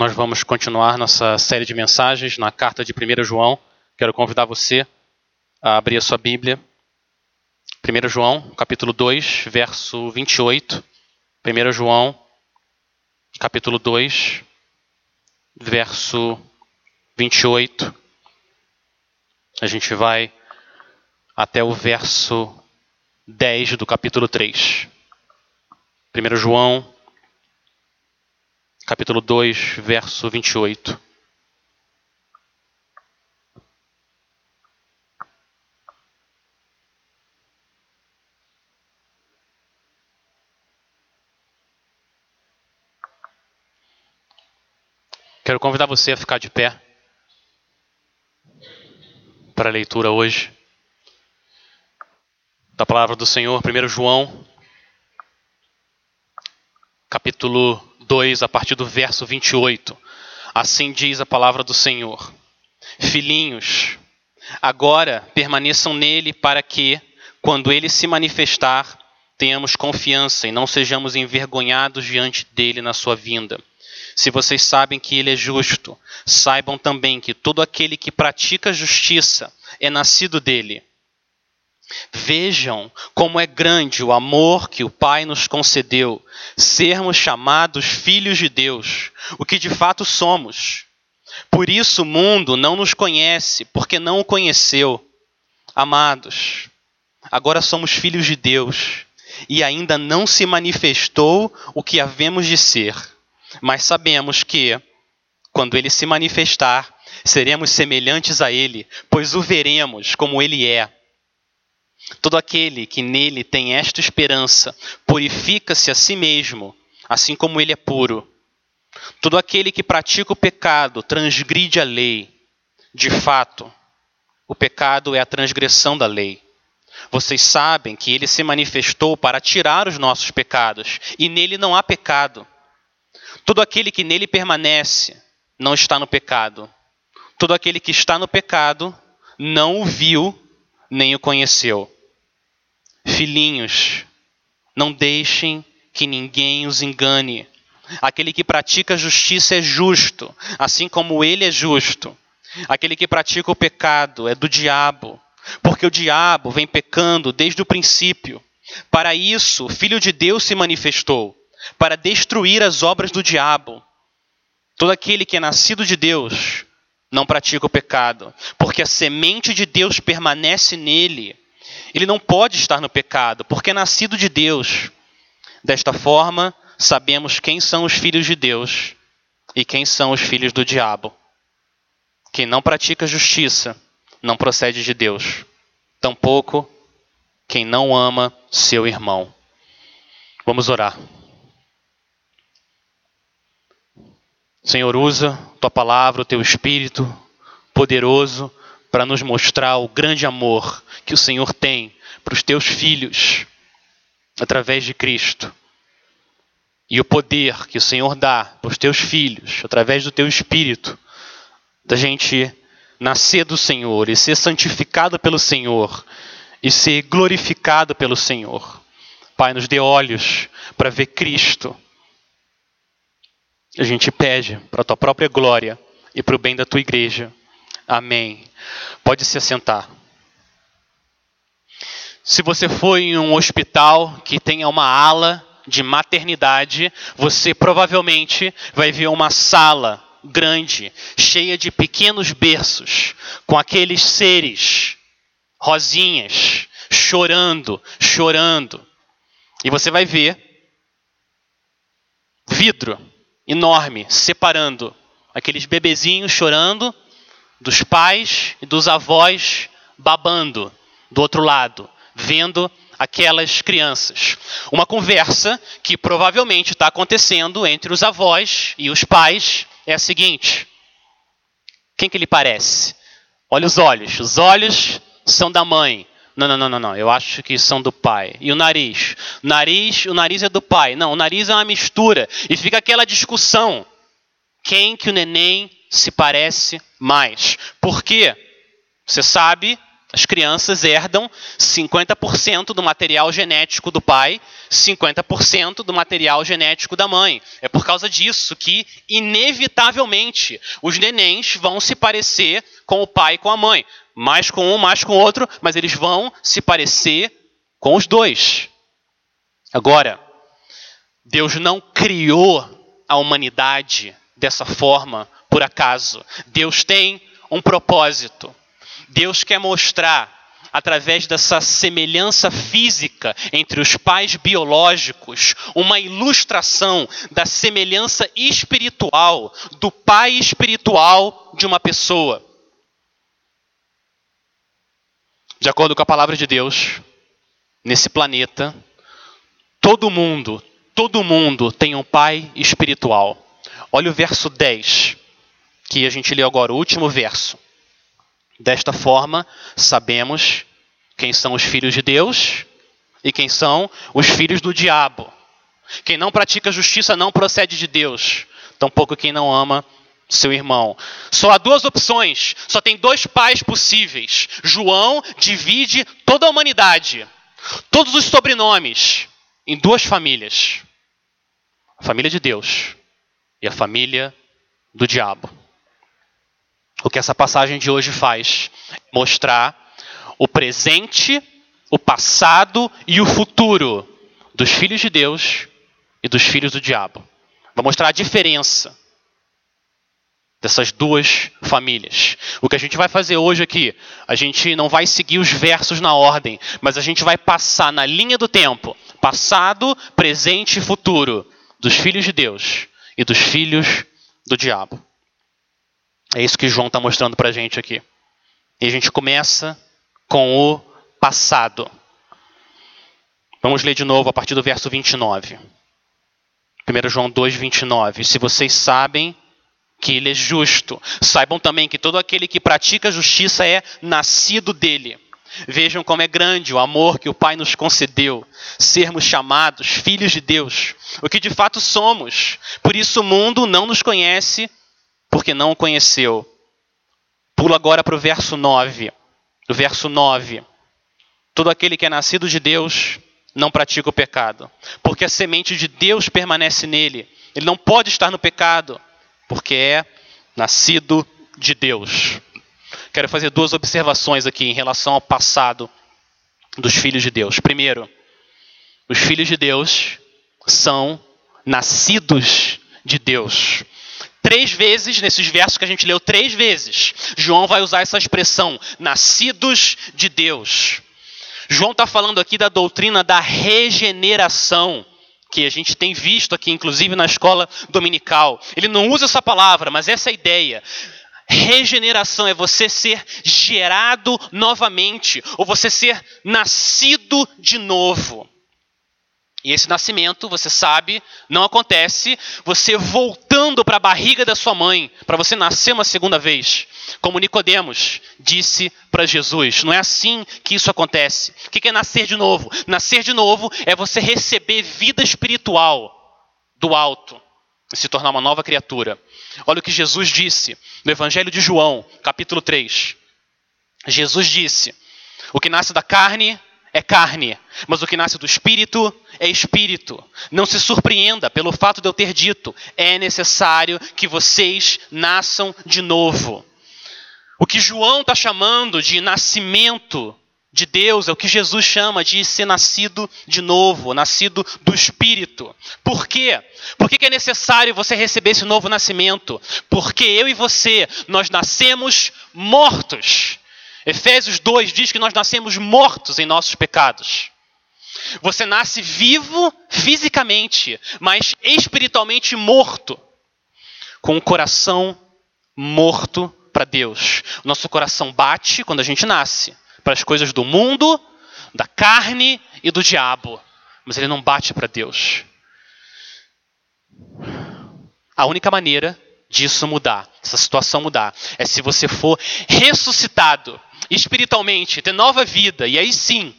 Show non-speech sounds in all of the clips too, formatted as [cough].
Nós vamos continuar nossa série de mensagens na carta de 1 João. Quero convidar você a abrir a sua Bíblia. 1 João, capítulo 2, verso 28. 1 João, capítulo 2, verso 28. A gente vai até o verso 10 do capítulo 3. 1 João, capítulo 2, verso 28. Quero convidar você a ficar de pé para a leitura hoje da palavra do Senhor, 1 João, capítulo 2, a partir do verso 28. Assim diz a palavra do Senhor: Filhinhos, agora permaneçam nele para que, quando ele se manifestar, tenhamos confiança e não sejamos envergonhados diante dele na sua vinda. Se vocês sabem que ele é justo, saibam também que todo aquele que pratica justiça é nascido dele. Vejam como é grande o amor que o Pai nos concedeu, sermos chamados filhos de Deus, o que de fato somos. Por isso o mundo não nos conhece, porque não o conheceu. Amados, agora somos filhos de Deus, e ainda não se manifestou o que havemos de ser, mas sabemos que, quando ele se manifestar, seremos semelhantes a ele, pois o veremos como ele é. Todo aquele que nele tem esta esperança purifica-se a si mesmo, assim como ele é puro. Todo aquele que pratica o pecado transgride a lei. De fato, o pecado é a transgressão da lei. Vocês sabem que ele se manifestou para tirar os nossos pecados, e nele não há pecado. Todo aquele que nele permanece não está no pecado. Todo aquele que está no pecado não o viu nem o conheceu. Filhinhos, não deixem que ninguém os engane. Aquele que pratica justiça é justo, assim como ele é justo. Aquele que pratica o pecado é do diabo, porque o diabo vem pecando desde o princípio. Para isso, o Filho de Deus se manifestou, para destruir as obras do diabo. Todo aquele que é nascido de Deus não pratica o pecado, porque a semente de Deus permanece nele ele não pode estar no pecado, porque é nascido de Deus. Desta forma, sabemos quem são os filhos de Deus e quem são os filhos do diabo. Quem não pratica justiça não procede de Deus, tampouco quem não ama seu irmão. Vamos orar. Senhor, usa tua palavra, o teu espírito poderoso para nos mostrar o grande amor que o Senhor tem para os teus filhos através de Cristo. E o poder que o Senhor dá para os teus filhos através do teu espírito, da gente nascer do Senhor e ser santificado pelo Senhor e ser glorificado pelo Senhor. Pai, nos dê olhos para ver Cristo. A gente pede para a tua própria glória e para o bem da tua igreja. Amém. Pode se assentar. Se você for em um hospital que tenha uma ala de maternidade, você provavelmente vai ver uma sala grande, cheia de pequenos berços, com aqueles seres rosinhas, chorando, chorando. E você vai ver vidro enorme separando aqueles bebezinhos chorando dos pais e dos avós babando do outro lado, vendo aquelas crianças. Uma conversa que provavelmente está acontecendo entre os avós e os pais é a seguinte: quem que lhe parece? Olha os olhos. Os olhos são da mãe. Não, não, não, não, não. Eu acho que são do pai. E o nariz? O nariz, o nariz é do pai. Não, o nariz é uma mistura. E fica aquela discussão. Quem que o neném se parece mais. Por quê? Você sabe As crianças herdam 50% do material genético do pai, 50% do material genético da mãe. É por causa disso que, inevitavelmente, os nenéns vão se parecer com o pai e com a mãe. Mais com um, mais com o outro, mas eles vão se parecer com os dois. Agora, Deus não criou a humanidade dessa forma por acaso. Deus tem um propósito. Deus quer mostrar, através dessa semelhança física entre os pais biológicos, uma ilustração da semelhança espiritual do pai espiritual de uma pessoa. De acordo com a palavra de Deus, nesse planeta, todo mundo, todo mundo tem um pai espiritual. Olha o verso 10, que a gente leu agora, o último verso. Desta forma, sabemos quem são os filhos de Deus e quem são os filhos do diabo. Quem não pratica justiça não procede de Deus, tampouco quem não ama seu irmão. Só há duas opções, só tem dois pais possíveis. João divide toda a humanidade, todos os sobrenomes, em duas famílias: a família de Deus e a família do diabo. O que essa passagem de hoje faz mostrar o presente, o passado e o futuro dos filhos de Deus e dos filhos do diabo. Vai mostrar a diferença dessas duas famílias. O que a gente vai fazer hoje aqui, a gente não vai seguir os versos na ordem, mas a gente vai passar na linha do tempo, passado, presente e futuro dos filhos de Deus e dos filhos do diabo. É isso que João está mostrando para a gente aqui. E a gente começa com o passado. Vamos ler de novo a partir do verso 29. 1 João 2, 29. Se vocês sabem que ele é justo, saibam também que todo aquele que pratica a justiça é nascido dele. Vejam como é grande o amor que o Pai nos concedeu, sermos chamados filhos de Deus, o que de fato somos. Por isso o mundo não nos conhece porque não o conheceu. Pula agora para o verso 9. O verso 9. Todo aquele que é nascido de Deus não pratica o pecado, porque a semente de Deus permanece nele. Ele não pode estar no pecado, porque é nascido de Deus. Quero fazer duas observações aqui em relação ao passado dos filhos de Deus. Primeiro, os filhos de Deus são nascidos de Deus. Três vezes, nesses versos que a gente leu, três vezes, João vai usar essa expressão, nascidos de Deus. João está falando aqui da doutrina da regeneração, que a gente tem visto aqui, inclusive na escola dominical. Ele não usa essa palavra, mas essa é a ideia. Regeneração é você ser gerado novamente, ou você ser nascido de novo. E esse nascimento, você sabe, não acontece você voltando para a barriga da sua mãe, para você nascer uma segunda vez. Como Nicodemos disse para Jesus, não é assim que isso acontece. O que é nascer de novo? Nascer de novo é você receber vida espiritual do alto e se tornar uma nova criatura. Olha o que Jesus disse no Evangelho de João, capítulo 3. Jesus disse: O que nasce da carne é carne, mas o que nasce do espírito é espírito. Não se surpreenda pelo fato de eu ter dito: é necessário que vocês nasçam de novo. O que João está chamando de nascimento de Deus é o que Jesus chama de ser nascido de novo, nascido do Espírito. Por quê? Por que é necessário você receber esse novo nascimento? Porque eu e você, nós nascemos mortos. Efésios 2 diz que nós nascemos mortos em nossos pecados. Você nasce vivo fisicamente, mas espiritualmente morto, com o coração morto para Deus. Nosso coração bate quando a gente nasce para as coisas do mundo, da carne e do diabo, mas ele não bate para Deus. A única maneira disso mudar, essa situação mudar, é se você for ressuscitado espiritualmente, ter nova vida, e aí sim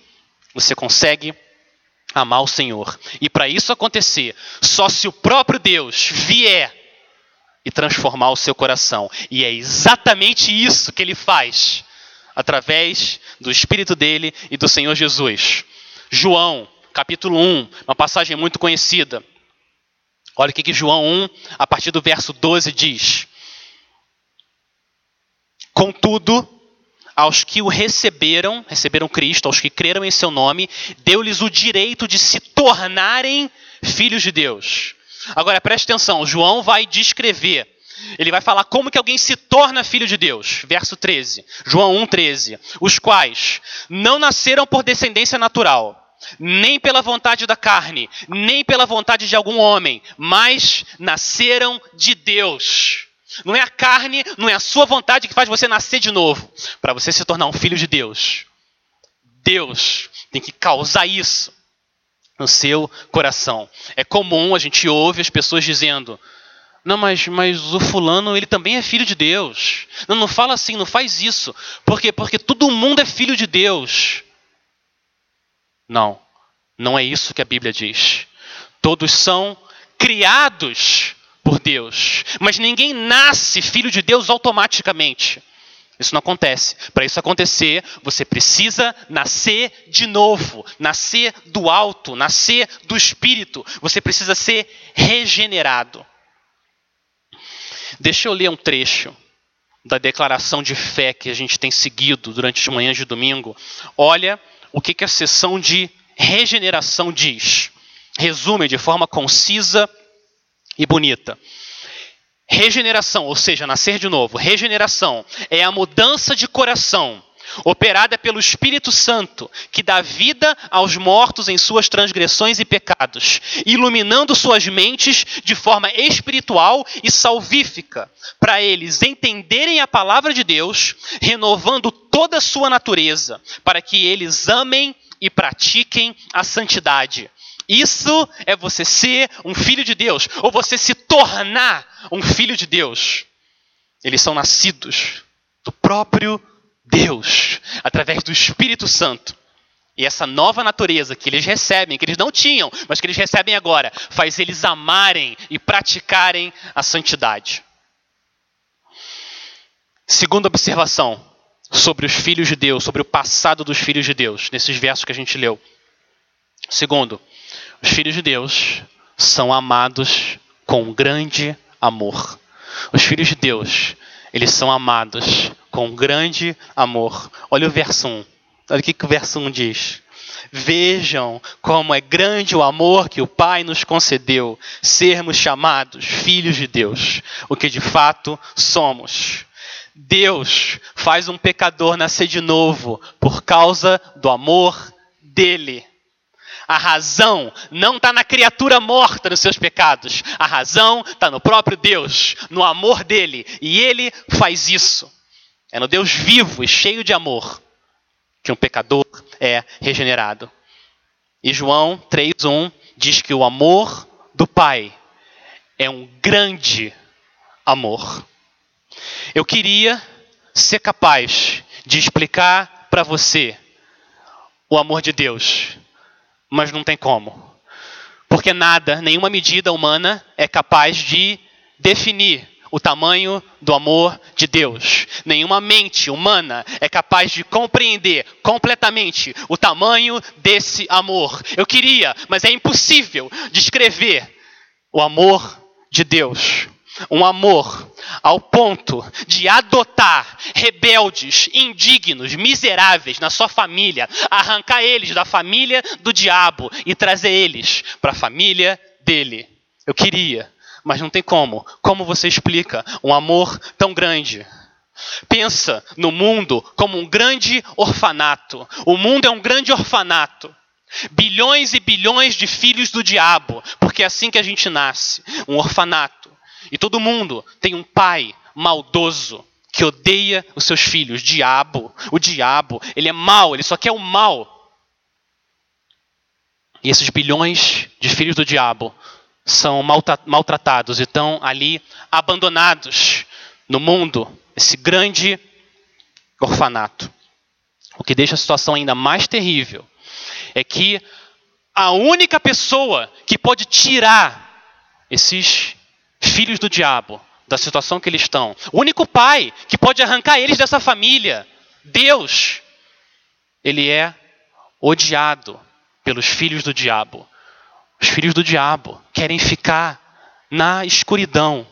você consegue amar o Senhor. E para isso acontecer, só se o próprio Deus vier e transformar o seu coração. E é exatamente isso que ele faz através do Espírito dele e do Senhor Jesus. João, capítulo 1, uma passagem muito conhecida. Olha o que, que João 1, a partir do verso 12, diz. Contudo, aos que o receberam, receberam Cristo, aos que creram em seu nome, deu-lhes o direito de se tornarem filhos de Deus. Agora preste atenção, João vai descrever, ele vai falar como que alguém se torna filho de Deus. Verso 13, João 1,13. Os quais não nasceram por descendência natural, nem pela vontade da carne, nem pela vontade de algum homem, mas nasceram de Deus. Não é a carne, não é a sua vontade que faz você nascer de novo, para você se tornar um filho de Deus. Deus tem que causar isso no seu coração. É comum a gente ouve as pessoas dizendo: "Não, mas mas o fulano, ele também é filho de Deus". Não, não fala assim, não faz isso. Por quê? Porque todo mundo é filho de Deus. Não. Não é isso que a Bíblia diz. Todos são criados por Deus. Mas ninguém nasce filho de Deus automaticamente. Isso não acontece. Para isso acontecer, você precisa nascer de novo, nascer do alto, nascer do espírito. Você precisa ser regenerado. Deixa eu ler um trecho da declaração de fé que a gente tem seguido durante as manhãs de domingo. Olha o que, que a sessão de regeneração diz. Resume de forma concisa e bonita. Regeneração, ou seja, nascer de novo, regeneração é a mudança de coração operada pelo Espírito Santo, que dá vida aos mortos em suas transgressões e pecados, iluminando suas mentes de forma espiritual e salvífica, para eles entenderem a palavra de Deus, renovando toda a sua natureza, para que eles amem e pratiquem a santidade. Isso é você ser um filho de Deus, ou você se tornar um filho de Deus. Eles são nascidos do próprio Deus, através do Espírito Santo. E essa nova natureza que eles recebem, que eles não tinham, mas que eles recebem agora, faz eles amarem e praticarem a santidade. Segunda observação sobre os filhos de Deus, sobre o passado dos filhos de Deus, nesses versos que a gente leu. Segundo, os filhos de Deus são amados com grande amor. Os filhos de Deus, eles são amados com grande amor. Olha o verso 1. Olha o que, que o verso 1 diz. Vejam como é grande o amor que o Pai nos concedeu, sermos chamados filhos de Deus, o que de fato somos. Deus faz um pecador nascer de novo por causa do amor dele. A razão não está na criatura morta nos seus pecados. A razão está no próprio Deus, no amor dele. E ele faz isso. É no Deus vivo e cheio de amor que um pecador é regenerado. E João 3,1 diz que o amor do Pai é um grande amor. Eu queria ser capaz de explicar para você o amor de Deus mas não tem como. Porque nada, nenhuma medida humana é capaz de definir o tamanho do amor de Deus. Nenhuma mente humana é capaz de compreender completamente o tamanho desse amor. Eu queria, mas é impossível descrever o amor de Deus. Um amor ao ponto de adotar rebeldes, indignos, miseráveis na sua família, arrancar eles da família do diabo e trazer eles para a família dele. Eu queria, mas não tem como. Como você explica um amor tão grande? Pensa no mundo como um grande orfanato. O mundo é um grande orfanato. Bilhões e bilhões de filhos do diabo, porque é assim que a gente nasce um orfanato. E todo mundo tem um pai maldoso que odeia os seus filhos. Diabo, o diabo, ele é mau, ele só quer o mal. E esses bilhões de filhos do diabo são maltratados e estão ali abandonados no mundo, esse grande orfanato. O que deixa a situação ainda mais terrível é que a única pessoa que pode tirar esses filhos do diabo, da situação que eles estão. O único pai que pode arrancar eles dessa família Deus, ele é odiado pelos filhos do diabo. Os filhos do diabo querem ficar na escuridão.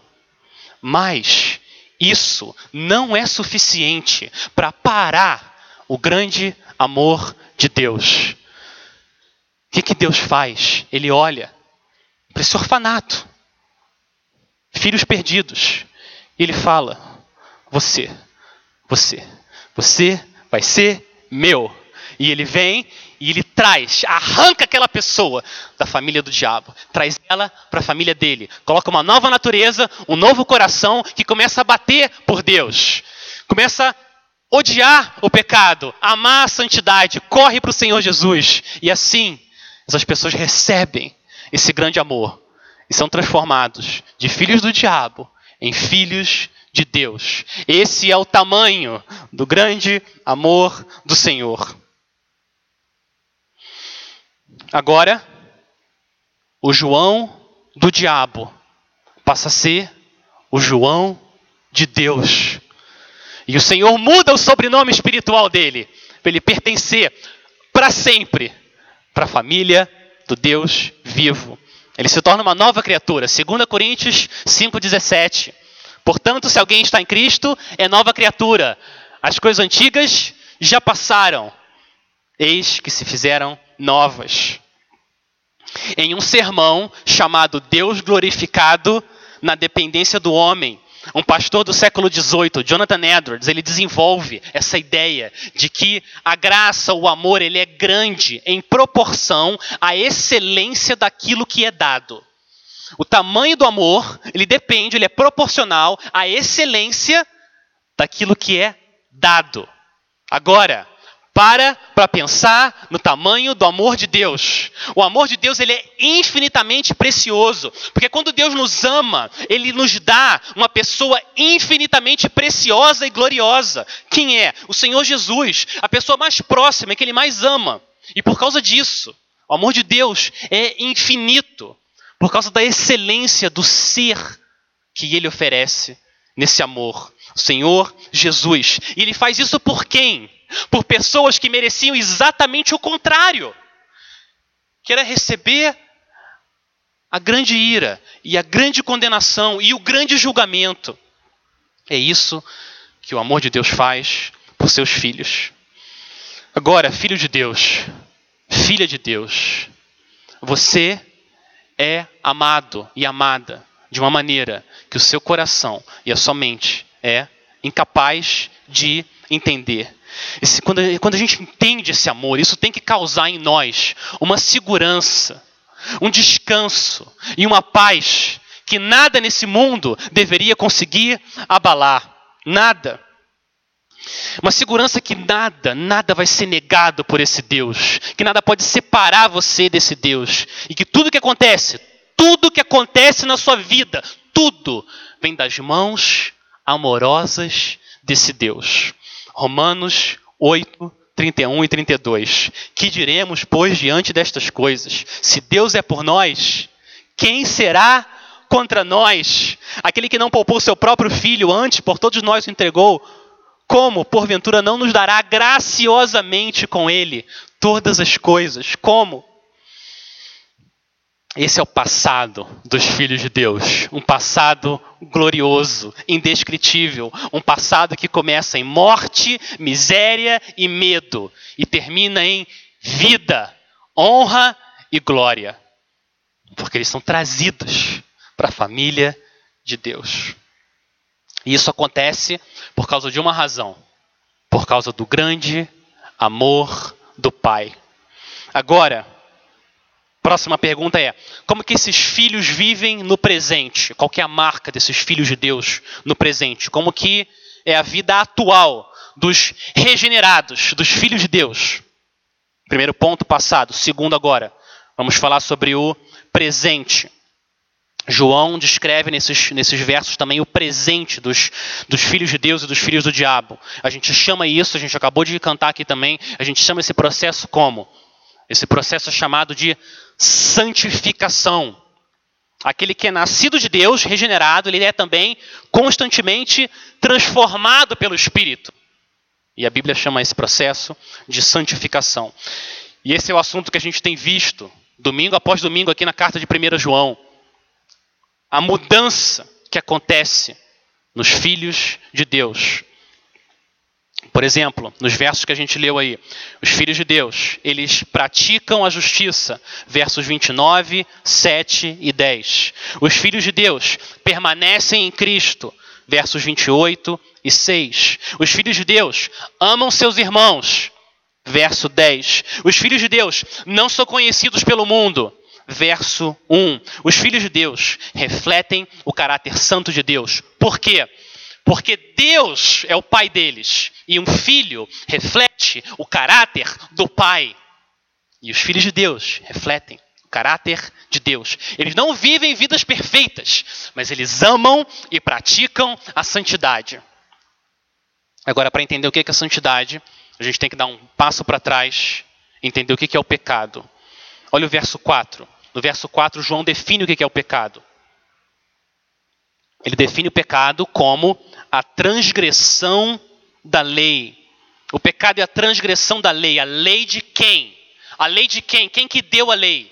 Mas isso não é suficiente para parar o grande amor de Deus. O que, que Deus faz? Ele olha para esse orfanato, filhos perdidos, e ele fala: Você, você, você vai ser meu. E ele vem e ele traz, arranca aquela pessoa da família do diabo, traz ela para a família dele, coloca uma nova natureza, um novo coração que começa a bater por Deus, começa a odiar o pecado, amar a santidade, corre para o Senhor Jesus. E assim, essas pessoas recebem esse grande amor e são transformados de filhos do diabo em filhos de Deus. Esse é o tamanho do grande amor do Senhor. Agora, o João do diabo passa a ser o João de Deus. E o Senhor muda o sobrenome espiritual dele, para ele pertencer para sempre para a família do Deus vivo. Ele se torna uma nova criatura. 2 Coríntios 5,17. Portanto, se alguém está em Cristo, é nova criatura. As coisas antigas já passaram, eis que se fizeram novas. Em um sermão chamado Deus Glorificado na Dependência do Homem, um pastor do século XVIII, Jonathan Edwards, ele desenvolve essa ideia de que a graça, o amor, ele é grande em proporção à excelência daquilo que é dado. O tamanho do amor, ele depende, ele é proporcional à excelência daquilo que é dado. Agora, para para pensar no tamanho do amor de Deus. O amor de Deus ele é infinitamente precioso, porque quando Deus nos ama, ele nos dá uma pessoa infinitamente preciosa e gloriosa. Quem é? O Senhor Jesus, a pessoa mais próxima, que ele mais ama. E por causa disso, o amor de Deus é infinito, por causa da excelência do ser que ele oferece nesse amor. O Senhor Jesus. E ele faz isso por quem? Por pessoas que mereciam exatamente o contrário, que era receber a grande ira e a grande condenação e o grande julgamento. É isso que o amor de Deus faz por seus filhos. Agora, filho de Deus, filha de Deus, você é amado e amada de uma maneira que o seu coração e a sua mente é incapaz de entender. Esse, quando, quando a gente entende esse amor, isso tem que causar em nós uma segurança, um descanso e uma paz que nada nesse mundo deveria conseguir abalar. Nada. Uma segurança que nada, nada vai ser negado por esse Deus, que nada pode separar você desse Deus, e que tudo que acontece, tudo que acontece na sua vida, tudo vem das mãos amorosas desse Deus. Romanos 8, 31 e 32. Que diremos, pois, diante destas coisas? Se Deus é por nós, quem será contra nós? Aquele que não poupou seu próprio filho, antes por todos nós o entregou, como, porventura, não nos dará graciosamente com ele todas as coisas? Como? Esse é o passado dos filhos de Deus, um passado glorioso, indescritível, um passado que começa em morte, miséria e medo. E termina em vida, honra e glória, porque eles são trazidos para a família de Deus. E isso acontece por causa de uma razão, por causa do grande amor do Pai. Agora, Próxima pergunta é: como que esses filhos vivem no presente? Qual é a marca desses filhos de Deus no presente? Como que é a vida atual dos regenerados, dos filhos de Deus? Primeiro ponto passado, segundo agora. Vamos falar sobre o presente. João descreve nesses, nesses versos também o presente dos, dos filhos de Deus e dos filhos do diabo. A gente chama isso, a gente acabou de cantar aqui também, a gente chama esse processo como? Esse processo é chamado de santificação. Aquele que é nascido de Deus, regenerado, ele é também constantemente transformado pelo Espírito. E a Bíblia chama esse processo de santificação. E esse é o assunto que a gente tem visto, domingo após domingo, aqui na carta de 1 João. A mudança que acontece nos filhos de Deus. Por exemplo, nos versos que a gente leu aí, os filhos de Deus, eles praticam a justiça, versos 29, 7 e 10. Os filhos de Deus permanecem em Cristo, versos 28 e 6. Os filhos de Deus amam seus irmãos, verso 10. Os filhos de Deus não são conhecidos pelo mundo, verso 1. Os filhos de Deus refletem o caráter santo de Deus. Por quê? Porque Deus é o pai deles e um filho reflete o caráter do pai. E os filhos de Deus refletem o caráter de Deus. Eles não vivem vidas perfeitas, mas eles amam e praticam a santidade. Agora, para entender o que é a santidade, a gente tem que dar um passo para trás, entender o que é o pecado. Olha o verso 4. No verso 4, João define o que é o pecado. Ele define o pecado como a transgressão da lei. O pecado é a transgressão da lei. A lei de quem? A lei de quem? Quem que deu a lei?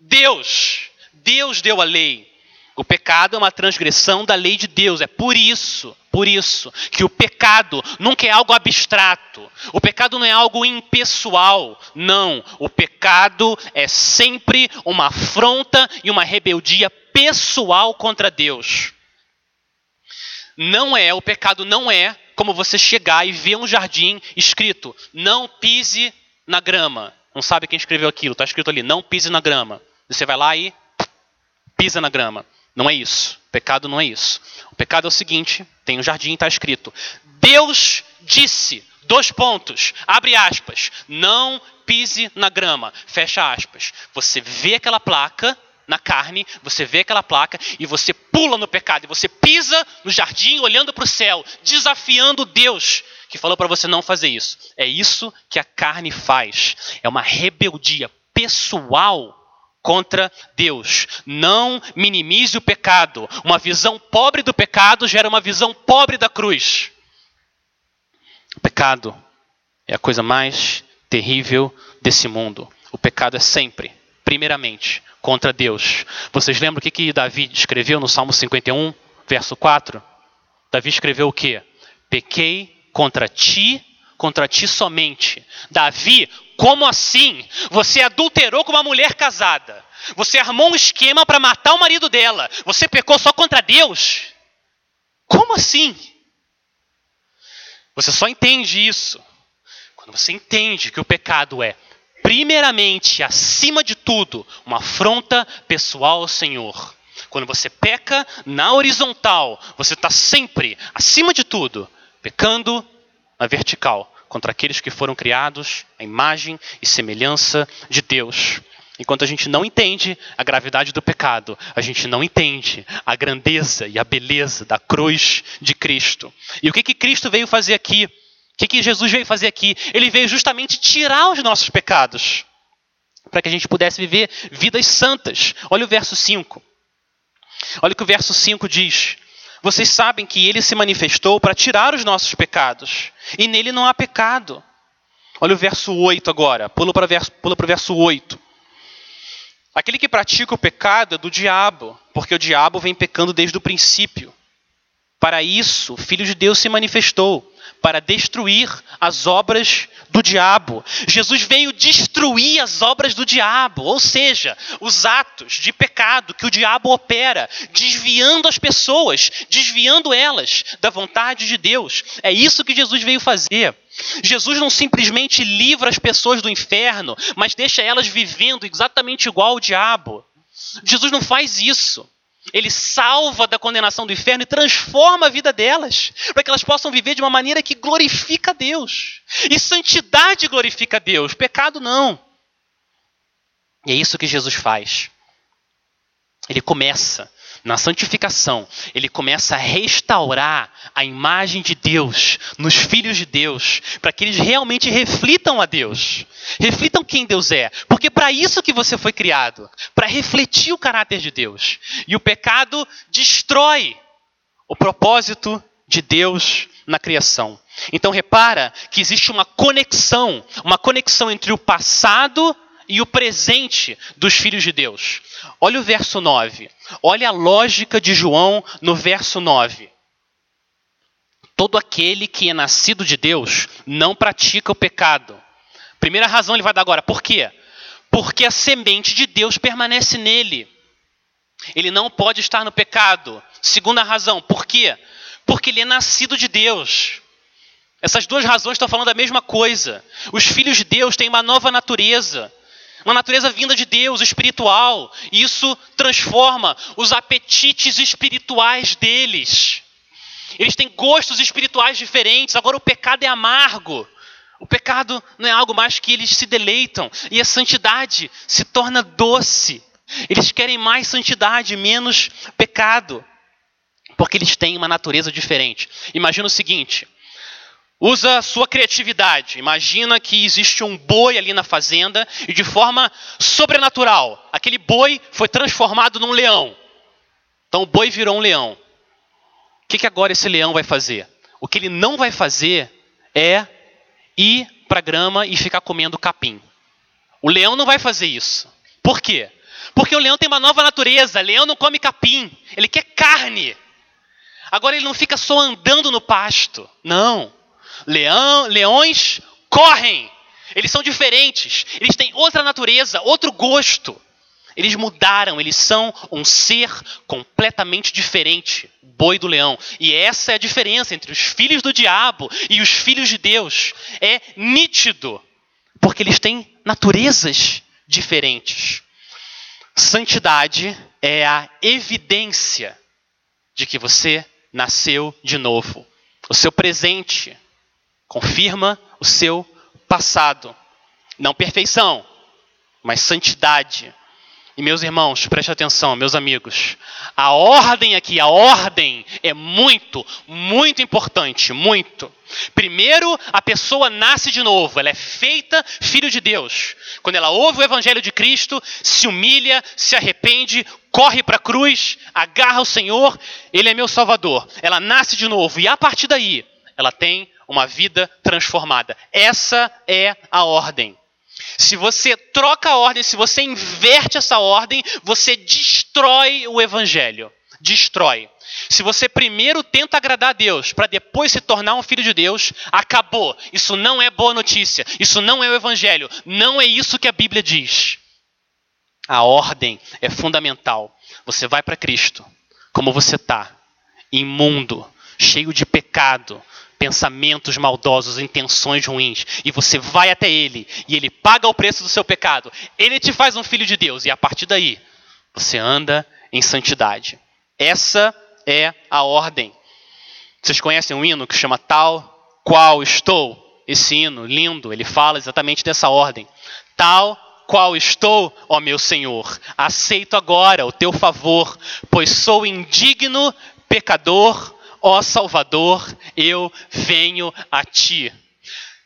Deus. Deus deu a lei. O pecado é uma transgressão da lei de Deus. É por isso, por isso, que o pecado nunca é algo abstrato. O pecado não é algo impessoal. Não. O pecado é sempre uma afronta e uma rebeldia pessoal contra Deus. Não é, o pecado não é como você chegar e ver um jardim escrito: não pise na grama. Não sabe quem escreveu aquilo, está escrito ali: não pise na grama. Você vai lá e pisa na grama. Não é isso. O pecado não é isso. O pecado é o seguinte: tem um jardim, está escrito: Deus disse, dois pontos, abre aspas, não pise na grama, fecha aspas. Você vê aquela placa na carne, você vê aquela placa e você pula no pecado, e você pisa no jardim olhando para o céu, desafiando Deus que falou para você não fazer isso. É isso que a carne faz. É uma rebeldia pessoal contra Deus. Não minimize o pecado. Uma visão pobre do pecado gera uma visão pobre da cruz. O pecado é a coisa mais terrível desse mundo. O pecado é sempre, primeiramente, contra Deus. Vocês lembram o que, que Davi escreveu no Salmo 51, verso 4? Davi escreveu o quê? Pequei contra ti, contra ti somente. Davi, como assim? Você adulterou com uma mulher casada. Você armou um esquema para matar o marido dela. Você pecou só contra Deus? Como assim? Você só entende isso quando você entende que o pecado é primeiramente, acima de tudo, uma afronta pessoal ao Senhor. Quando você peca na horizontal, você está sempre, acima de tudo, pecando na vertical contra aqueles que foram criados à imagem e semelhança de Deus. Enquanto a gente não entende a gravidade do pecado, a gente não entende a grandeza e a beleza da cruz de Cristo. E o que, que Cristo veio fazer aqui? O que, que Jesus veio fazer aqui? Ele veio justamente tirar os nossos pecados, para que a gente pudesse viver vidas santas. Olha o verso 5. Olha o que o verso 5 diz. Vocês sabem que ele se manifestou para tirar os nossos pecados, e nele não há pecado. Olha o verso 8 agora, pula para o verso, pula para o verso 8. Aquele que pratica o pecado é do diabo, porque o diabo vem pecando desde o princípio. Para isso, o Filho de Deus se manifestou para destruir as obras do diabo. Jesus veio destruir as obras do diabo, ou seja, os atos de pecado que o diabo opera, desviando as pessoas, desviando elas da vontade de Deus. É isso que Jesus veio fazer. Jesus não simplesmente livra as pessoas do inferno, mas deixa elas vivendo exatamente igual ao diabo. Jesus não faz isso. Ele salva da condenação do inferno e transforma a vida delas, para que elas possam viver de uma maneira que glorifica a Deus. E santidade glorifica a Deus, pecado não. E é isso que Jesus faz. Ele começa na santificação, ele começa a restaurar a imagem de Deus nos filhos de Deus, para que eles realmente reflitam a Deus. Reflitam quem Deus é, porque para isso que você foi criado, para refletir o caráter de Deus. E o pecado destrói o propósito de Deus na criação. Então repara que existe uma conexão, uma conexão entre o passado e o presente dos filhos de Deus. Olha o verso 9. Olha a lógica de João no verso 9. Todo aquele que é nascido de Deus não pratica o pecado. Primeira razão ele vai dar agora. Por quê? Porque a semente de Deus permanece nele. Ele não pode estar no pecado. Segunda razão. Por quê? Porque ele é nascido de Deus. Essas duas razões estão falando a mesma coisa. Os filhos de Deus têm uma nova natureza uma natureza vinda de Deus, espiritual. E isso transforma os apetites espirituais deles. Eles têm gostos espirituais diferentes. Agora o pecado é amargo. O pecado não é algo mais que eles se deleitam. E a santidade se torna doce. Eles querem mais santidade, menos pecado. Porque eles têm uma natureza diferente. Imagina o seguinte: Usa sua criatividade. Imagina que existe um boi ali na fazenda e de forma sobrenatural, aquele boi foi transformado num leão. Então o boi virou um leão. O que, que agora esse leão vai fazer? O que ele não vai fazer é ir para a grama e ficar comendo capim. O leão não vai fazer isso. Por quê? Porque o leão tem uma nova natureza. O leão não come capim. Ele quer carne. Agora ele não fica só andando no pasto. Não. Leão, leões correm. Eles são diferentes. Eles têm outra natureza, outro gosto. Eles mudaram, eles são um ser completamente diferente, boi do leão. E essa é a diferença entre os filhos do diabo e os filhos de Deus. É nítido, porque eles têm naturezas diferentes. Santidade é a evidência de que você nasceu de novo. O seu presente confirma o seu passado. Não perfeição, mas santidade. E meus irmãos, preste atenção, meus amigos. A ordem aqui, a ordem é muito, muito importante, muito. Primeiro, a pessoa nasce de novo, ela é feita filho de Deus. Quando ela ouve o evangelho de Cristo, se humilha, se arrepende, corre para a cruz, agarra o Senhor, ele é meu salvador. Ela nasce de novo e a partir daí, ela tem uma vida transformada. Essa é a ordem. Se você troca a ordem, se você inverte essa ordem, você destrói o evangelho. Destrói. Se você primeiro tenta agradar a Deus para depois se tornar um filho de Deus, acabou. Isso não é boa notícia. Isso não é o evangelho. Não é isso que a Bíblia diz. A ordem é fundamental. Você vai para Cristo, como você está, imundo, cheio de pecado, pensamentos maldosos, intenções ruins, e você vai até ele, e ele paga o preço do seu pecado, ele te faz um filho de Deus, e a partir daí, você anda em santidade. Essa é a ordem. Vocês conhecem um hino que chama Tal Qual Estou? Esse hino lindo, ele fala exatamente dessa ordem. Tal qual estou, ó meu Senhor, aceito agora o teu favor, pois sou indigno, pecador, ó Salvador, eu venho a ti.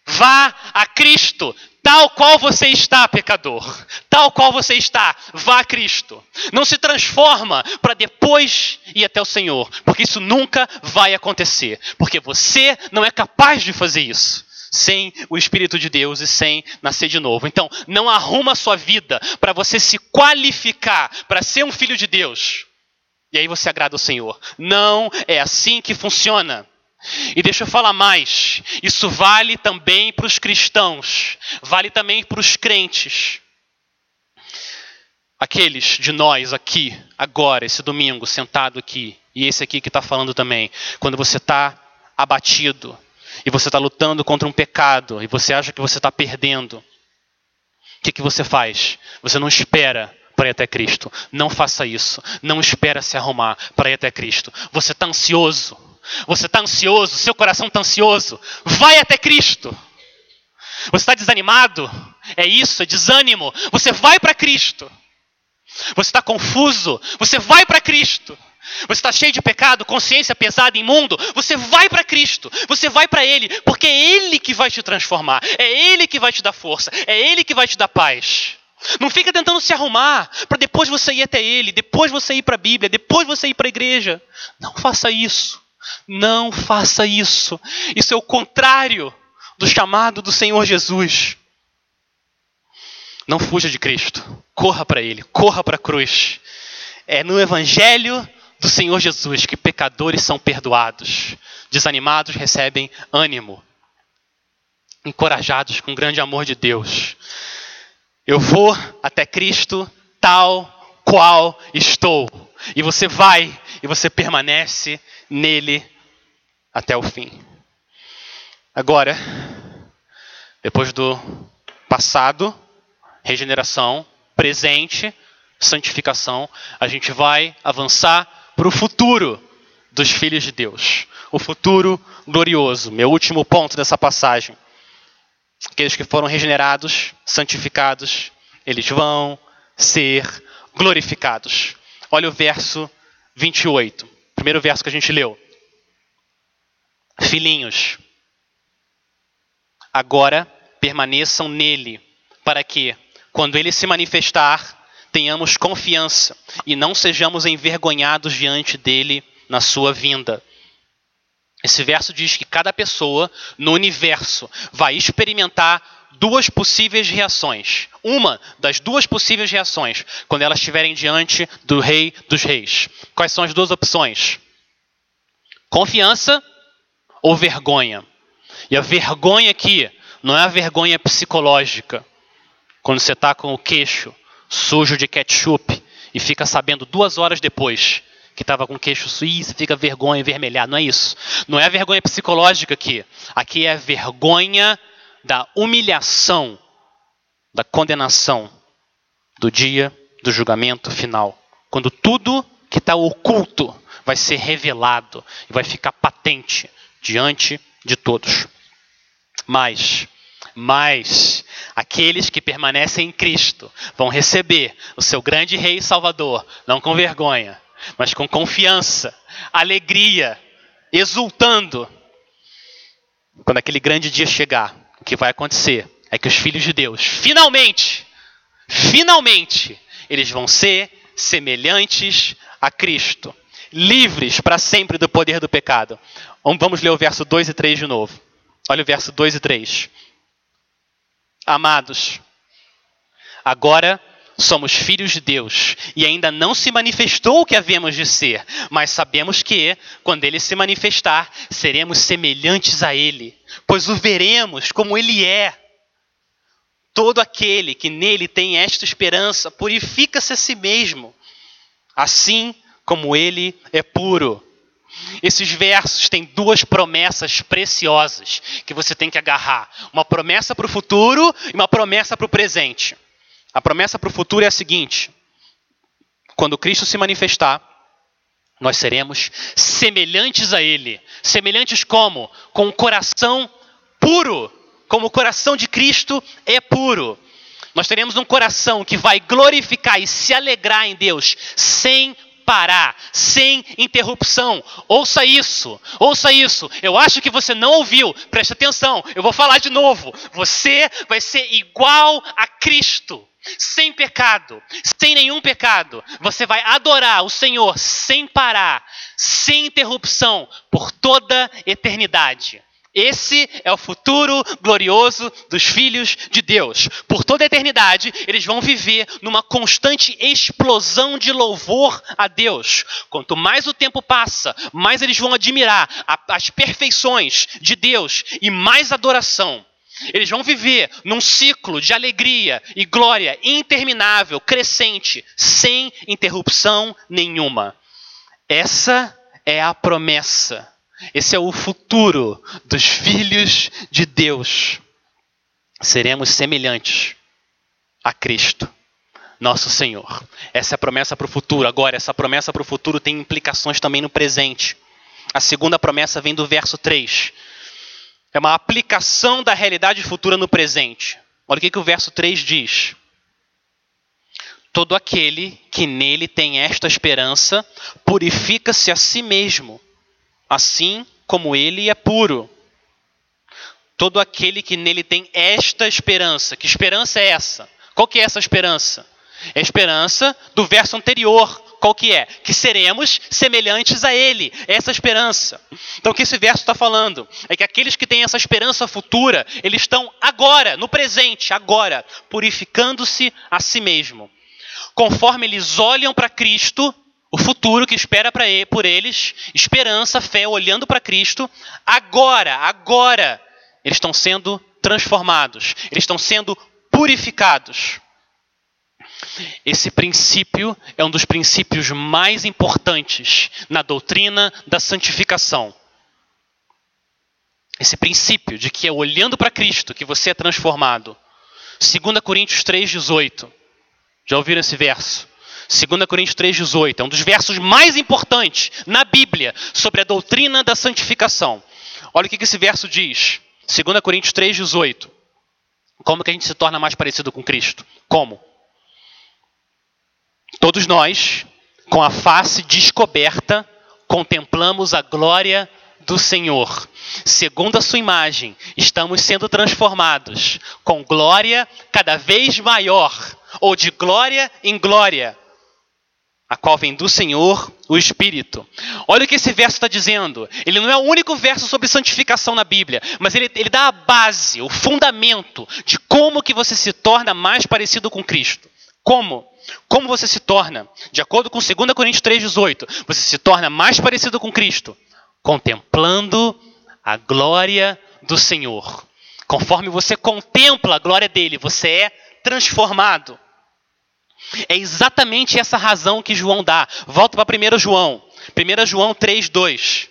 Vá a Cristo, tal qual você está, pecador. Tal qual você está, vá a Cristo. Não se transforma para depois ir até o Senhor, porque isso nunca vai acontecer, porque você não é capaz de fazer isso sem o Espírito de Deus e sem nascer de novo. Então, não arruma a sua vida para você se qualificar para ser um filho de Deus. E aí você agrada o Senhor. Não é assim que funciona. E deixa eu falar mais. Isso vale também para os cristãos, vale também para os crentes. Aqueles de nós aqui, agora, esse domingo, sentado aqui, e esse aqui que está falando também, quando você está abatido, e você está lutando contra um pecado, e você acha que você está perdendo, o que, que você faz? Você não espera para ir até Cristo. Não faça isso. Não espera se arrumar para ir até Cristo. Você está ansioso. Você está ansioso. Seu coração está ansioso. Vai até Cristo. Você está desanimado? É isso, é desânimo. Você vai para Cristo. Você está confuso? Você vai para Cristo. Você está cheio de pecado, consciência pesada, imundo? Você vai para Cristo, você vai para Ele, porque é Ele que vai te transformar, é Ele que vai te dar força, é Ele que vai te dar paz. Não fica tentando se arrumar para depois você ir até ele, depois você ir para a Bíblia, depois você ir para a igreja. Não faça isso. Não faça isso. Isso é o contrário do chamado do Senhor Jesus. Não fuja de Cristo. Corra para Ele. Corra para a cruz. É no Evangelho do Senhor Jesus que pecadores são perdoados, desanimados recebem ânimo, encorajados com o grande amor de Deus. Eu vou até Cristo tal qual estou. E você vai e você permanece nele até o fim. Agora, depois do passado, regeneração, presente, santificação, a gente vai avançar para o futuro dos filhos de Deus. O futuro glorioso. Meu último ponto dessa passagem. Aqueles que foram regenerados, santificados, eles vão ser glorificados. Olha o verso 28. Primeiro verso que a gente leu. Filhinhos, agora permaneçam nele, para que, quando ele se manifestar, tenhamos confiança e não sejamos envergonhados diante dele na sua vinda. Esse verso diz que cada pessoa no universo vai experimentar duas possíveis reações. Uma das duas possíveis reações quando elas estiverem diante do Rei dos Reis. Quais são as duas opções? Confiança ou vergonha? E a vergonha aqui não é a vergonha psicológica. Quando você está com o queixo sujo de ketchup e fica sabendo duas horas depois que estava com queixo suíço, fica vergonha vermelhada. Não é isso. Não é a vergonha psicológica aqui. Aqui é a vergonha da humilhação, da condenação do dia do julgamento final. Quando tudo que está oculto vai ser revelado e vai ficar patente diante de todos. Mas, mas, aqueles que permanecem em Cristo vão receber o seu grande Rei e Salvador, não com vergonha, mas com confiança, alegria, exultando. Quando aquele grande dia chegar, o que vai acontecer é que os filhos de Deus, finalmente, finalmente, eles vão ser semelhantes a Cristo, livres para sempre do poder do pecado. Vamos ler o verso 2 e 3 de novo. Olha o verso 2 e 3. Amados, agora somos filhos de Deus e ainda não se manifestou o que havemos de ser, mas sabemos que, quando ele se manifestar, seremos semelhantes a ele, pois o veremos como ele é. Todo aquele que nele tem esta esperança purifica-se a si mesmo, assim como ele é puro. Esses versos têm duas promessas preciosas que você tem que agarrar: uma promessa para o futuro e uma promessa para o presente. A promessa para o futuro é a seguinte: quando Cristo se manifestar, nós seremos semelhantes a Ele. Semelhantes como? Com o um coração puro, como o coração de Cristo é puro. Nós teremos um coração que vai glorificar e se alegrar em Deus sem parar, sem interrupção. Ouça isso, ouça isso. Eu acho que você não ouviu, preste atenção, eu vou falar de novo. Você vai ser igual a Cristo sem pecado, sem nenhum pecado. Você vai adorar o Senhor sem parar, sem interrupção, por toda eternidade. Esse é o futuro glorioso dos filhos de Deus. Por toda a eternidade, eles vão viver numa constante explosão de louvor a Deus. Quanto mais o tempo passa, mais eles vão admirar as perfeições de Deus e mais adoração. Eles vão viver num ciclo de alegria e glória interminável, crescente, sem interrupção nenhuma. Essa é a promessa esse é o futuro dos filhos de Deus. Seremos semelhantes a Cristo, nosso Senhor. Essa é a promessa para o futuro. Agora, essa promessa para o futuro tem implicações também no presente. A segunda promessa vem do verso 3. É uma aplicação da realidade futura no presente. Olha o que, que o verso 3 diz. Todo aquele que nele tem esta esperança purifica-se a si mesmo assim como ele é puro. Todo aquele que nele tem esta esperança, que esperança é essa? Qual que é essa esperança? É a esperança do verso anterior, qual que é? Que seremos semelhantes a Ele. Essa esperança. Então, o que esse verso está falando é que aqueles que têm essa esperança futura, eles estão agora, no presente, agora, purificando-se a si mesmo. Conforme eles olham para Cristo, o futuro que espera para por eles, esperança, fé, olhando para Cristo, agora, agora, eles estão sendo transformados, eles estão sendo purificados. Esse princípio é um dos princípios mais importantes na doutrina da santificação. Esse princípio de que é olhando para Cristo que você é transformado. 2 Coríntios 3,18. Já ouviram esse verso? 2 Coríntios 3,18. É um dos versos mais importantes na Bíblia sobre a doutrina da santificação. Olha o que esse verso diz. 2 Coríntios 3,18. Como que a gente se torna mais parecido com Cristo? Como? Todos nós, com a face descoberta, contemplamos a glória do Senhor. Segundo a sua imagem, estamos sendo transformados com glória cada vez maior, ou de glória em glória, a qual vem do Senhor o Espírito. Olha o que esse verso está dizendo. Ele não é o único verso sobre santificação na Bíblia, mas ele, ele dá a base, o fundamento de como que você se torna mais parecido com Cristo. Como? Como você se torna? De acordo com 2 Coríntios 3,18, você se torna mais parecido com Cristo, contemplando a glória do Senhor. Conforme você contempla a glória dele, você é transformado. É exatamente essa razão que João dá. Volta para 1 João. 1 João 3, 2.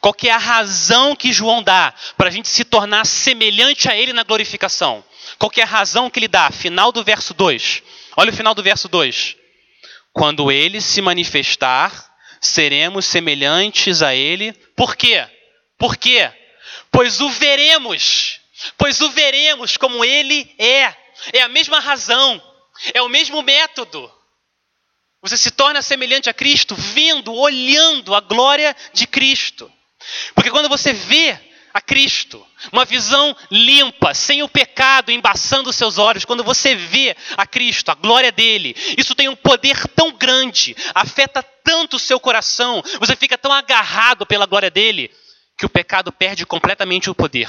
Qual que é a razão que João dá para a gente se tornar semelhante a ele na glorificação? Qual que é a razão que ele dá? Final do verso 2. Olha o final do verso 2. Quando ele se manifestar, seremos semelhantes a ele. Por quê? Por quê? Pois o veremos. Pois o veremos como ele é. É a mesma razão. É o mesmo método. Você se torna semelhante a Cristo vendo, olhando a glória de Cristo. Porque quando você vê a Cristo, uma visão limpa, sem o pecado embaçando seus olhos, quando você vê a Cristo, a glória dele, isso tem um poder tão grande, afeta tanto o seu coração, você fica tão agarrado pela glória dele, que o pecado perde completamente o poder.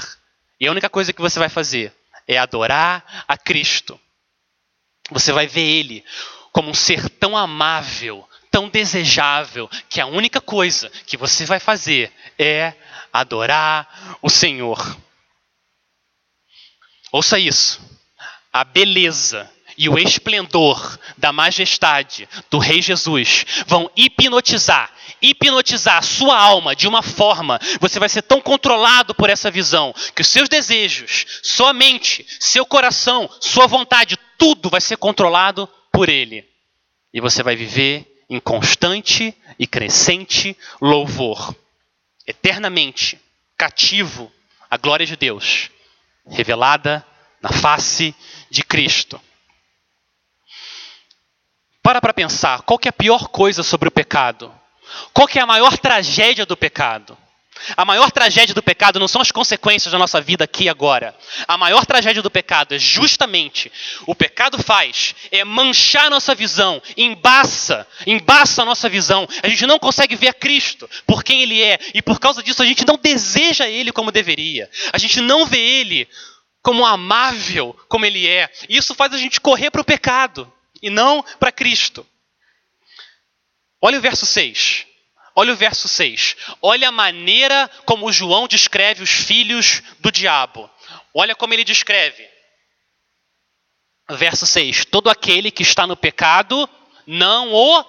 E a única coisa que você vai fazer é adorar a Cristo. Você vai ver ele como um ser tão amável, tão desejável, que a única coisa que você vai fazer é adorar o Senhor. Ouça isso. A beleza e o esplendor da majestade do Rei Jesus vão hipnotizar, hipnotizar a sua alma de uma forma, você vai ser tão controlado por essa visão, que os seus desejos, sua mente, seu coração, sua vontade, tudo vai ser controlado por Ele. E você vai viver em constante e crescente louvor, eternamente cativo à glória de Deus, revelada na face de Cristo. Para para pensar, qual é a pior coisa sobre o pecado? Qual é a maior tragédia do pecado? A maior tragédia do pecado não são as consequências da nossa vida aqui e agora. A maior tragédia do pecado é justamente o pecado faz é manchar nossa visão, embaça, embaça a nossa visão. A gente não consegue ver a Cristo por quem ele é e por causa disso a gente não deseja ele como deveria. A gente não vê ele como amável como ele é. E isso faz a gente correr para o pecado e não para Cristo. Olha o verso 6. Olha o verso 6. Olha a maneira como João descreve os filhos do diabo. Olha como ele descreve. Verso 6. Todo aquele que está no pecado não o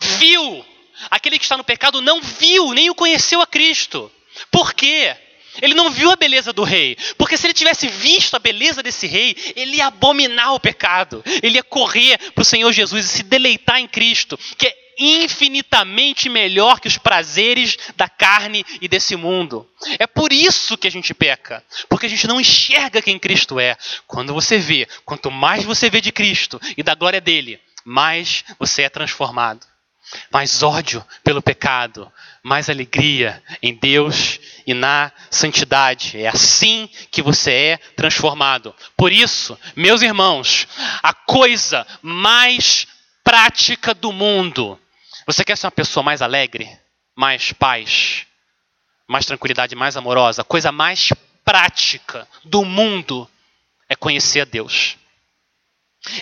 viu. Aquele que está no pecado não viu, nem o conheceu a Cristo. Por quê? Ele não viu a beleza do rei, porque se ele tivesse visto a beleza desse rei, ele ia abominar o pecado, ele ia correr para o Senhor Jesus e se deleitar em Cristo, que é infinitamente melhor que os prazeres da carne e desse mundo. É por isso que a gente peca, porque a gente não enxerga quem Cristo é. Quando você vê, quanto mais você vê de Cristo e da glória dele, mais você é transformado. Mais ódio pelo pecado, mais alegria em Deus e na santidade. É assim que você é transformado. Por isso, meus irmãos, a coisa mais prática do mundo. Você quer ser uma pessoa mais alegre, mais paz, mais tranquilidade, mais amorosa? Coisa mais prática do mundo é conhecer a Deus.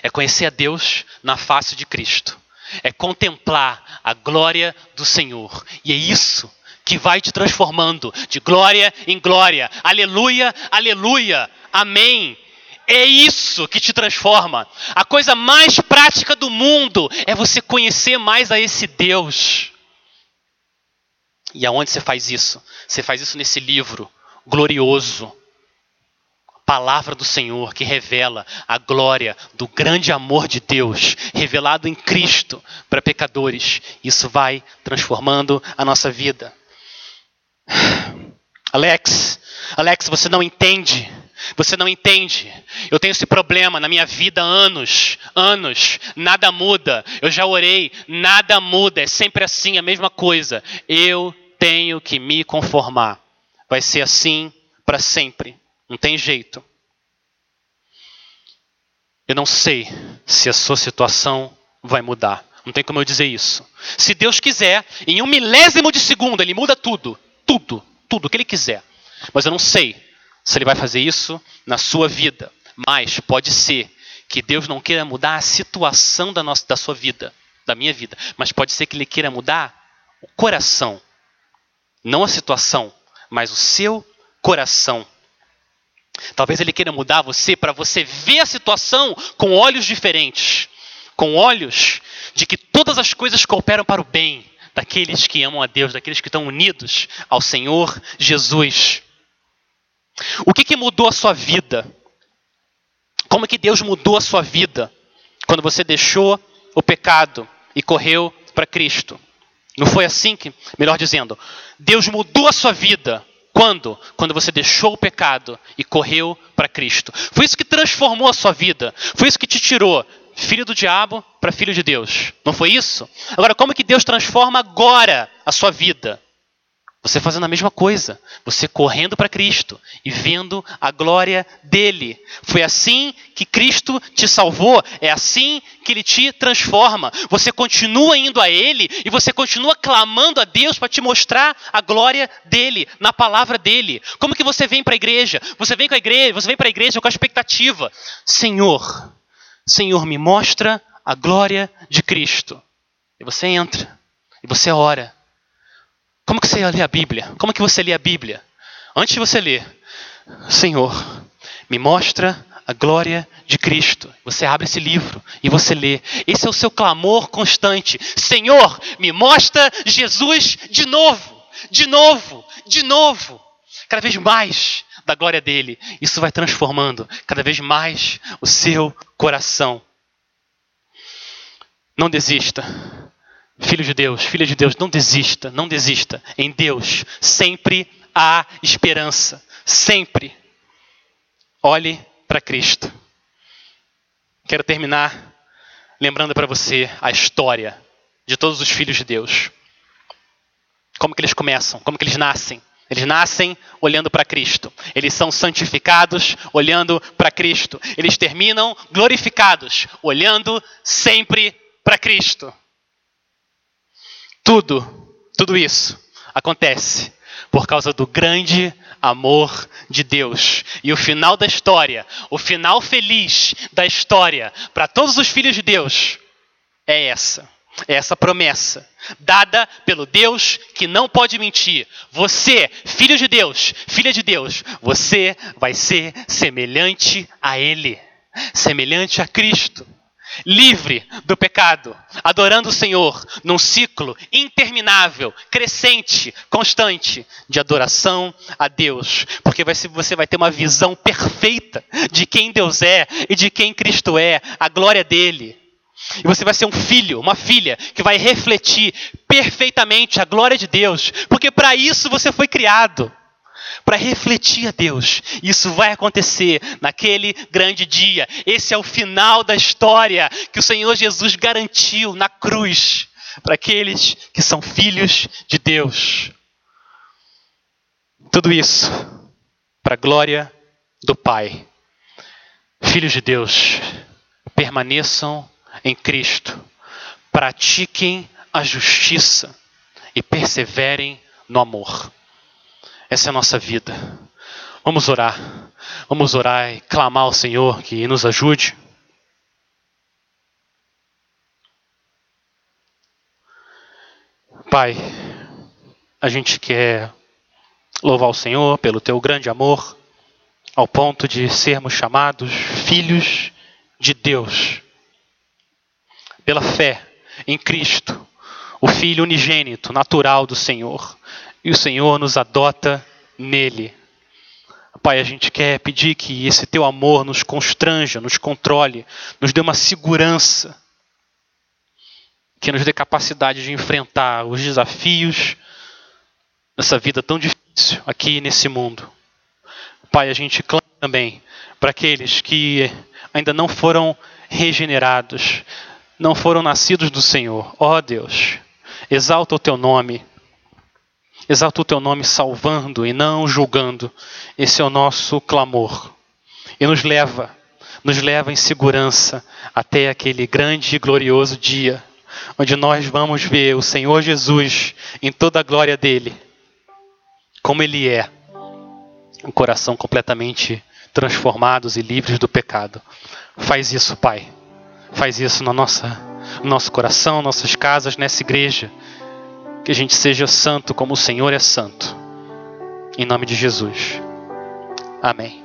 É conhecer a Deus na face de Cristo. É contemplar a glória do Senhor. E é isso que vai te transformando de glória em glória. Aleluia, aleluia, amém. É isso que te transforma. A coisa mais prática do mundo é você conhecer mais a esse Deus. E aonde você faz isso? Você faz isso nesse livro glorioso. Palavra do Senhor que revela a glória do grande amor de Deus revelado em Cristo para pecadores. Isso vai transformando a nossa vida. [sighs] Alex, Alex, você não entende. Você não entende. Eu tenho esse problema na minha vida há anos, anos. Nada muda. Eu já orei, nada muda. É sempre assim, a mesma coisa. Eu tenho que me conformar. Vai ser assim para sempre. Não tem jeito. Eu não sei se a sua situação vai mudar. Não tem como eu dizer isso. Se Deus quiser, em um milésimo de segundo, Ele muda tudo tudo, tudo o que ele quiser. Mas eu não sei se ele vai fazer isso na sua vida. Mas pode ser que Deus não queira mudar a situação da, nossa, da sua vida, da minha vida. Mas pode ser que ele queira mudar o coração. Não a situação, mas o seu coração. Talvez ele queira mudar você para você ver a situação com olhos diferentes. Com olhos de que todas as coisas cooperam para o bem daqueles que amam a Deus, daqueles que estão unidos ao Senhor Jesus. O que, que mudou a sua vida? Como que Deus mudou a sua vida quando você deixou o pecado e correu para Cristo? Não foi assim que, melhor dizendo, Deus mudou a sua vida quando? Quando você deixou o pecado e correu para Cristo. Foi isso que transformou a sua vida. Foi isso que te tirou filho do diabo para filho de Deus. Não foi isso? Agora, como que Deus transforma agora a sua vida? Você fazendo a mesma coisa, você correndo para Cristo e vendo a glória dele. Foi assim que Cristo te salvou, é assim que ele te transforma. Você continua indo a ele e você continua clamando a Deus para te mostrar a glória dele, na palavra dele. Como que você vem para a igreja? Você vem com a igreja, você vem para a igreja com a expectativa: Senhor, Senhor, me mostra a glória de Cristo. E você entra, e você ora. Como que você lê a Bíblia? Como que você lê a Bíblia? Antes de você ler, Senhor, me mostra a glória de Cristo. Você abre esse livro e você lê. Esse é o seu clamor constante. Senhor, me mostra Jesus de novo, de novo, de novo. Cada vez mais da glória dele. Isso vai transformando cada vez mais o seu coração. Não desista. Filho de Deus, filha de Deus, não desista, não desista. Em Deus sempre há esperança. Sempre. Olhe para Cristo. Quero terminar lembrando para você a história de todos os filhos de Deus. Como que eles começam, como que eles nascem. Eles nascem olhando para Cristo. Eles são santificados olhando para Cristo. Eles terminam glorificados olhando sempre para Cristo. Tudo, tudo isso acontece por causa do grande amor de Deus. E o final da história, o final feliz da história para todos os filhos de Deus é essa. É essa promessa dada pelo Deus que não pode mentir. Você, filho de Deus, filha de Deus, você vai ser semelhante a Ele, semelhante a Cristo, livre do pecado, adorando o Senhor num ciclo interminável, crescente, constante de adoração a Deus, porque você vai ter uma visão perfeita de quem Deus é e de quem Cristo é, a glória dele. E você vai ser um filho, uma filha, que vai refletir perfeitamente a glória de Deus, porque para isso você foi criado para refletir a Deus. Isso vai acontecer naquele grande dia. Esse é o final da história que o Senhor Jesus garantiu na cruz para aqueles que são filhos de Deus. Tudo isso para a glória do Pai. Filhos de Deus, permaneçam em Cristo. pratiquem a justiça e perseverem no amor. Essa é a nossa vida. Vamos orar. Vamos orar e clamar ao Senhor que nos ajude. Pai, a gente quer louvar o Senhor pelo teu grande amor, ao ponto de sermos chamados filhos de Deus, pela fé em Cristo, o Filho unigênito, natural do Senhor, e o Senhor nos adota nele. Pai, a gente quer pedir que esse teu amor nos constranja, nos controle, nos dê uma segurança, que nos dê capacidade de enfrentar os desafios dessa vida tão difícil aqui nesse mundo. Pai, a gente clama também para aqueles que ainda não foram regenerados, não foram nascidos do Senhor. Ó oh, Deus, exalta o teu nome Exalta o teu nome salvando e não julgando. Esse é o nosso clamor. E nos leva, nos leva em segurança até aquele grande e glorioso dia, onde nós vamos ver o Senhor Jesus em toda a glória dele, como ele é, um coração completamente transformados e livres do pecado. Faz isso, Pai. Faz isso na nossa, no nosso coração, nossas casas, nessa igreja que a gente seja santo como o Senhor é santo. Em nome de Jesus. Amém.